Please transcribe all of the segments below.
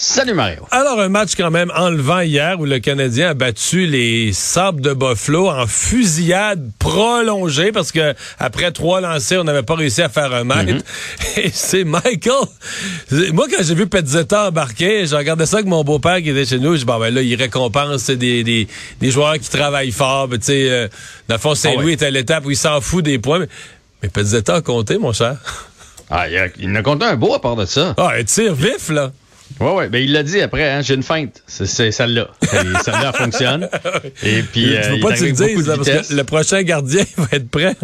Salut Mario. Alors, un match quand même enlevant hier où le Canadien a battu les Sabres de Buffalo en fusillade prolongée parce que après trois lancers, on n'avait pas réussi à faire un mètre. Mm-hmm. Et c'est Michael. Moi, quand j'ai vu Petzetta embarquer, j'ai regardé ça avec mon beau-père qui était chez nous. Je bon, ben là, il récompense des, des, des joueurs qui travaillent fort. Ben, tu sais, euh, dans le fond, Saint-Louis Ah ouais. est à l'étape où il s'en fout des points. Mais, mais Petzetta a compté, mon cher. Ah, il, a, il compté un beau à part de ça. Ah, un tir vif, là. Ouais, ouais. Ben, il l'a dit après, hein, j'ai une feinte. C'est, celle-là. Celle-là elle fonctionne. Et puis, tu euh, veux pas dises, de là, parce que le prochain gardien va être prêt.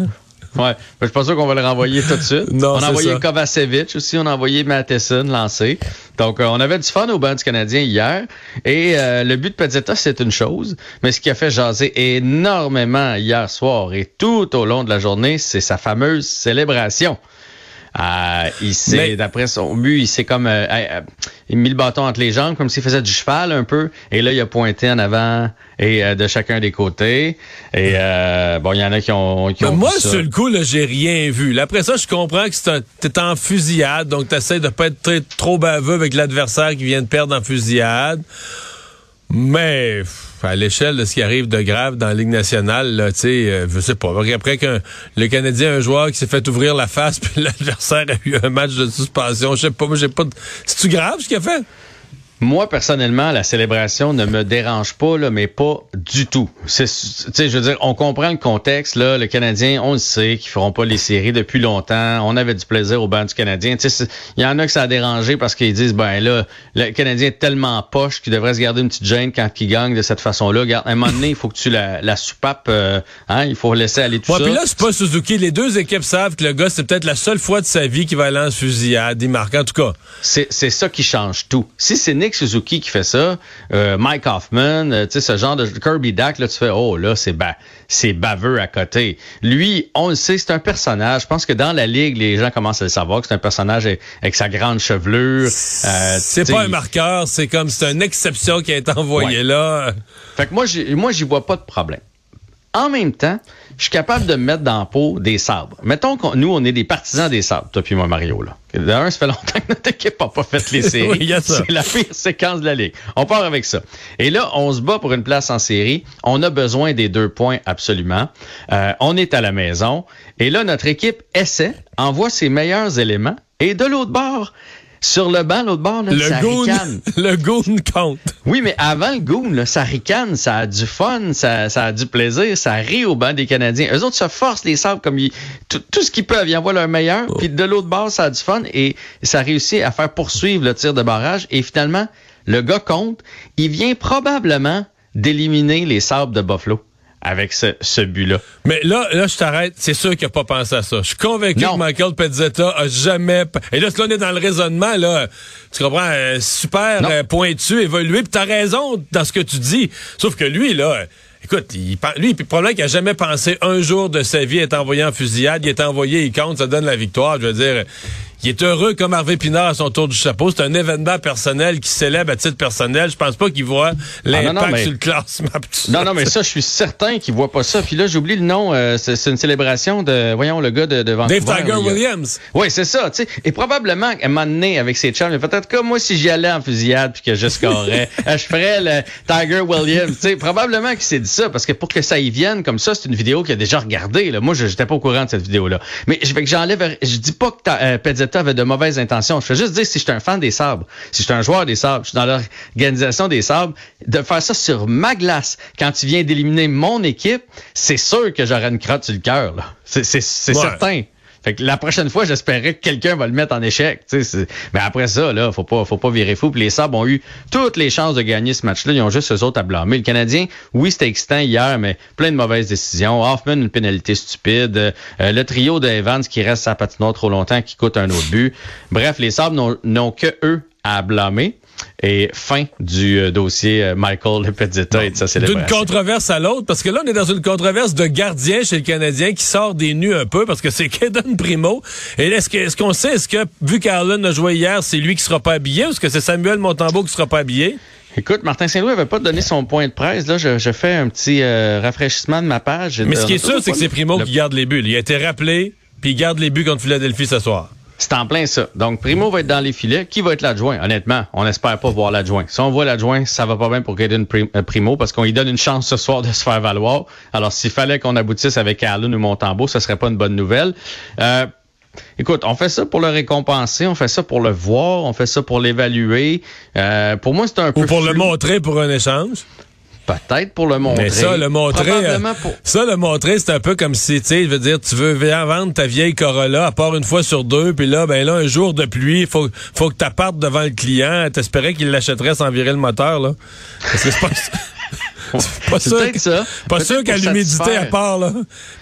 Ouais. Ben, je suis pas sûr qu'on va le renvoyer tout de suite. Non, on a envoyé ça. Kovacevic aussi, on a envoyé Matheson lancé. Donc, euh, on avait du fun au banc du Canadien hier. Et euh, le but de Pezzetta, c'est une chose. Mais ce qui a fait jaser énormément hier soir et tout au long de la journée, c'est sa fameuse célébration. Euh, il s'est, d'après son but, il s'est comme, euh, euh, il a mis le bâton entre les jambes, comme s'il faisait du cheval un peu. Et là, il a pointé en avant et euh, de chacun des côtés. Et euh, bon, il y en a qui ont, qui Mais ont moi, ça. sur le coup, là, j'ai rien vu. Là, après ça, je comprends que t'es en fusillade, donc t'essaies de pas être très- trop baveux avec l'adversaire qui vient de perdre en fusillade. Mais à l'échelle de ce qui arrive de grave dans la Ligue nationale, là, tu sais, euh, je sais pas. Après qu'un le Canadien, un joueur qui s'est fait ouvrir la face, puis l'adversaire a eu un match de suspension, je sais pas, moi j'ai pas. de- C'est-tu grave ce qu'il a fait? Moi, personnellement, la célébration ne me dérange pas, là, mais pas du tout. C'est, tu sais, je veux dire, on comprend le contexte, là. Le Canadien, on le sait qu'ils feront pas les séries depuis longtemps. On avait du plaisir au banc du Canadien. Il y en a que ça a dérangé parce qu'ils disent, ben là, le Canadien est tellement poche qu'il devrait se garder une petite gêne quand il gagne de cette façon-là. À un moment donné, il faut que tu la, la soupapes, euh, hein, il faut laisser aller tout Ouais, ça. puis là, c'est pas Suzuki. Les deux équipes savent que le gars, c'est peut-être la seule fois de sa vie qu'il va aller en fusillade. Il marque, en tout cas. C'est, c'est ça qui change tout. Si c'est Nick Suzuki qui fait ça, euh, Mike Hoffman, euh, tu sais, ce genre de Kirby Dack, là, tu fais, oh, là, c'est ba- c'est baveux à côté. Lui, on le sait, c'est un personnage. Je pense que dans la ligue, les gens commencent à le savoir que c'est un personnage avec, avec sa grande chevelure. Euh, C'est pas un marqueur, c'est comme c'est une exception qui a été envoyée Ouais. là. Fait que moi, j'ai- moi, j'y vois pas de problème. En même temps, je suis capable de me mettre dans la peau des sabres. Mettons que nous, on est des partisans des sabres, toi puis moi, Mario. Là. D'un, ça fait longtemps que notre équipe n'a pas fait les séries. Oui. C'est la pire séquence de la Ligue. On part avec ça. Et là, on se bat pour une place en série. On a besoin des deux points absolument. Euh, on est à la maison. Et là, notre équipe essaie, envoie ses meilleurs éléments. Et de l'autre bord, sur le banc, l'autre bord, là, ça Le goon, ricane. le goon compte. Oui, mais avant le goon, là, ça ricane, ça a du fun, ça, ça a du plaisir, ça rit au banc des Canadiens. Eux autres se forcent les sables comme ils, tout, tout ce qu'ils peuvent, ils envoient leur meilleur, puis de l'autre bord, ça a du fun et ça réussit à faire poursuivre le tir de barrage. Et finalement, le gars compte, il vient probablement d'éliminer les sables de Buffalo avec ce, ce but-là. Mais là, là, je t'arrête. C'est sûr qu'il a pas pensé à ça. Je suis convaincu Non. que Michael Pezzetta a jamais. Et là, là, on est dans le raisonnement, là. Tu comprends? euh, super Non. euh, pointu, évolué. Puis t'as raison dans ce que tu dis. Sauf que lui, là. Écoute, il, lui, puis probablement qu'il a jamais pensé un jour de sa vie être envoyé en fusillade. Il est envoyé, il compte, ça donne la victoire. Je veux dire, il est heureux comme Harvey Pinard à son tour du chapeau. C'est un événement personnel qui célèbre à titre personnel. Je pense pas qu'il voit l'impact Ah, non, non, mais- sur le classement. Non, ça. non, mais ça, je suis certain qu'il voit pas ça. Puis là, j'oublie le nom. euh, c'est une célébration de, voyons, le gars de, de Vancouver. Dave Tiger Williams. Oui, c'est ça. Et probablement, à un moment donné, avec ses chums, peut-être comme moi, si j'y allais en fusillade puis que je scorais, euh, je ferais le Tiger Williams. Probablement qu'il s'est dit ça, parce que pour que ça y vienne comme ça, c'est une vidéo qu'il a déjà regardée, là. Moi, je j'étais pas au courant de cette vidéo-là. Mais je, que j'enlève, je dis pas que euh, Pezzetta avait de mauvaises intentions. Je fais juste dire si j'étais un fan des sabres, si j'étais un joueur des sabres, je suis dans l'organisation des sabres, de faire ça sur ma glace quand tu viens d'éliminer mon équipe, c'est sûr que j'aurais une crotte sur le cœur. C'est, c'est, c'est Ouais. certain. Fait que la prochaine fois, j'espérais que quelqu'un va le mettre en échec. Mais après ça, là, faut pas, faut pas virer fou. Les Sabres ont eu toutes les chances de gagner ce match-là. Ils ont juste eux autres à blâmer. Le Canadien, oui, c'était excitant hier, mais plein de mauvaises décisions. Hoffman, une pénalité stupide. Euh, le trio de Evans qui reste à patinoire trop longtemps, qui coûte un autre but. Bref, les Sabres n'ont que eux à blâmer. Et fin du euh, dossier euh, Michael Lepezeta et de sa D'une controverse à l'autre, parce que là, on est dans une controverse de gardien chez le Canadien qui sort des nus un peu, parce que c'est Kaden Primo. Et est-ce qu'on sait, est-ce que, vu qu'Arlen a joué hier, c'est lui qui sera pas habillé, ou est-ce que c'est Samuel Montembeau qui sera pas habillé? Écoute, Martin Saint-Louis avait pas donné son point de presse. Là, je, fais un petit euh, rafraîchissement de ma page. Mais ce qui est sûr, c'est que c'est Primo qui garde les buts. Il a été rappelé, puis il garde les buts contre Philadelphie ce soir. C'est en plein ça. Donc, Primo va être dans les filets. Qui va être l'adjoint? Honnêtement, on n'espère pas voir l'adjoint. Si on voit l'adjoint, ça va pas bien pour Gaiden euh, Primo parce qu'on lui donne une chance ce soir de se faire valoir. Alors, s'il fallait qu'on aboutisse avec Allen ou Montembeau, ce serait pas une bonne nouvelle. Euh, Écoute, on fait ça pour le récompenser, on fait ça pour le voir, on fait ça pour l'évaluer. Euh, pour moi, c'est un peu. Ou pour le montrer pour un échange. Peut-être pour le montrer. Mais ça, le montrer, euh, ça, le montrer, c'est un peu comme si, tu sais, je veux dire, tu veux vendre ta vieille Corolla, à part une fois sur deux, puis là, ben là, un jour de pluie, faut, faut que tu partes devant le client. T'espérais qu'il l'achèterait sans virer le moteur, là. Parce que c'est pas... pas sûr, ça. Pas sûr qu'à l'humidité à part, là.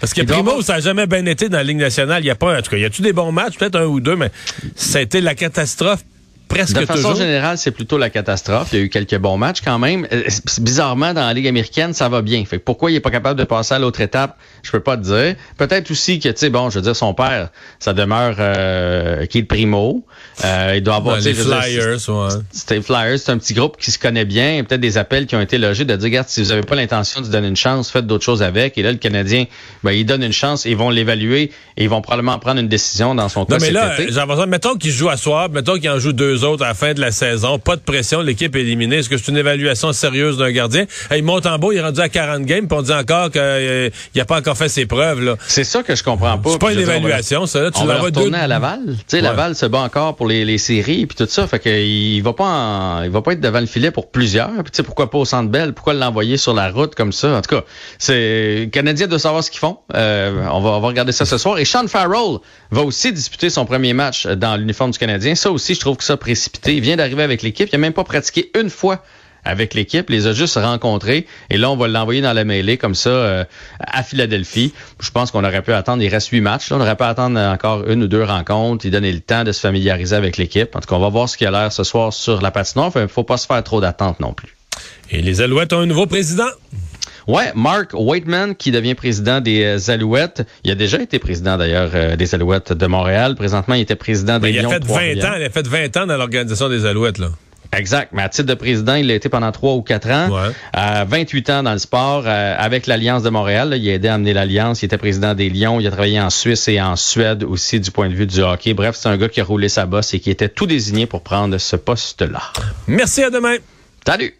Parce que Primo, ça n'a jamais bien été dans la Ligue nationale. Il y a pas, en tout cas, y a-tu des bons matchs? Peut-être un ou deux, mais ça a été la catastrophe presque De façon générale, c'est plutôt la catastrophe. Il y a eu quelques bons matchs quand même. Euh, bizarrement, dans la Ligue américaine, ça va bien. Fait pourquoi il est pas capable de passer à l'autre étape, je peux pas te dire. Peut-être aussi que, tu sais, bon, je veux dire, son père, ça demeure euh, qui est le primo. Euh, il doit avoir... les Flyers, ouais. C'était Flyers, c'est un petit groupe qui se connaît bien. Peut-être des appels qui ont été logés de dire, regarde, si vous avez pas l'intention de donner une chance, faites d'autres choses avec. Et là, le Canadien, ben, il donne une chance, ils vont l'évaluer et ils vont probablement prendre une décision dans son cas. Non, mais là, j'ai l'impression, mettons qu'il joue à soir, mettons qu'il en joue deux autres à la fin de la saison. Pas de pression, l'équipe est éliminée. Est-ce que c'est une évaluation sérieuse d'un gardien? Hey, Montembeau, il est rendu à 40 games, puis on dit encore qu'il euh, n'a pas encore fait ses preuves. Là. C'est ça que je comprends pas. C'est pas une évaluation, ça. Là, tu on va retourner à Laval. Tu sais, Laval se bat encore pour les, les séries puis tout ça. Fait qu'il va pas il va pas être devant le filet pour plusieurs. Puis tu sais, pourquoi pas au Centre Bell? Pourquoi l'envoyer sur la route comme ça? En tout cas, c'est Canadien de savoir ce qu'ils font. Euh, on, va, on va regarder ça ce soir. Et Sean Farrell va aussi disputer son premier match dans l'uniforme du Canadien. Ça aussi, je trouve que ça précipité. Il vient d'arriver avec l'équipe. Il n'a même pas pratiqué une fois avec l'équipe, les a juste rencontrés et là on va l'envoyer dans la mêlée comme ça euh, à Philadelphie. Je pense qu'on aurait pu attendre, il reste huit matchs, on aurait pu attendre encore une ou deux rencontres, il donner le temps de se familiariser avec l'équipe. En tout cas, on va voir ce qu'il a l'air ce soir sur la patinoire, il faut pas se faire trop d'attentes non plus. Et les Alouettes ont un nouveau président. Ouais, Mark Whiteman qui devient président des euh, Alouettes. Il a déjà été président d'ailleurs euh, des Alouettes de Montréal. Présentement, il était président des Lions. Il a fait 20 ans, il a fait 20 ans dans l'organisation des Alouettes là. Exact. Mais à titre de président, il a été pendant trois ou quatre ans. Ouais. Euh, 28 ans dans le sport euh, avec l'Alliance de Montréal. il a aidé à amener l'Alliance. Il était président des Lions. Il a travaillé en Suisse et en Suède aussi du point de vue du hockey. Bref, c'est un gars qui a roulé sa bosse et qui était tout désigné pour prendre ce poste-là. Merci, à demain. Salut.